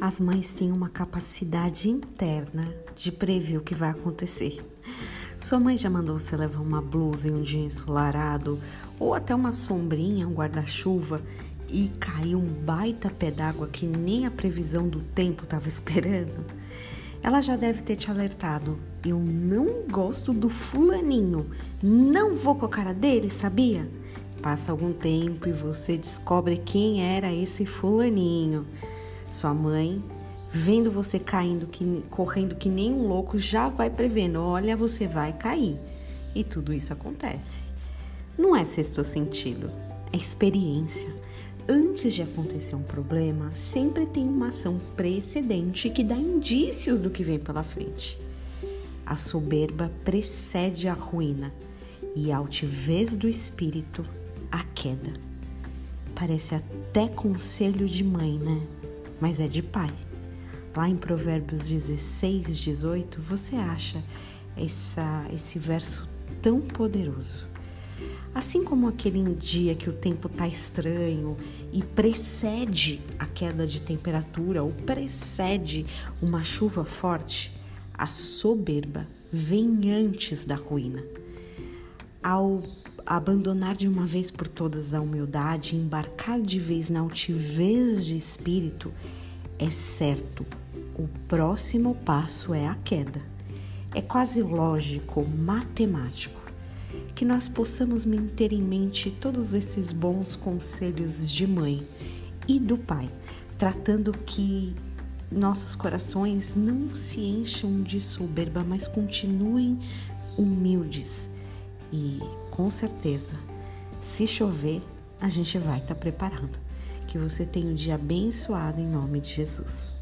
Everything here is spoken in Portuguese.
As mães têm uma capacidade interna de prever o que vai acontecer. Sua mãe já mandou você levar uma blusa em um dia ensolarado ou até uma sombrinha, um guarda-chuva e caiu um baita pé d'água que nem a previsão do tempo estava esperando? Ela já deve ter te alertado. Eu não gosto do fulaninho. Não vou com a cara dele, sabia? Passa algum tempo e você descobre quem era esse fulaninho. Sua mãe, vendo você caindo, que, correndo que nem um louco, já vai prevendo: olha, você vai cair. E tudo isso acontece. Não é sexto sentido, é experiência. Antes de acontecer um problema, sempre tem uma ação precedente que dá indícios do que vem pela frente. A soberba precede a ruína e a altivez do espírito a queda. Parece até conselho de mãe, né? Mas é de pai. Lá em Provérbios 16, 18, você acha essa, esse verso tão poderoso. Assim como aquele dia que o tempo está estranho e precede a queda de temperatura ou precede uma chuva forte, a soberba vem antes da ruína. Ao abandonar de uma vez por todas a humildade e embarcar de vez na altivez de espírito, é certo, o próximo passo é a queda. É quase lógico, matemático, que nós possamos manter em mente todos esses bons conselhos de mãe e do pai, tratando que nossos corações não se encham de soberba, mas continuem humildes e com certeza, se chover, a gente vai estar tá preparando. Que você tenha um dia abençoado em nome de Jesus.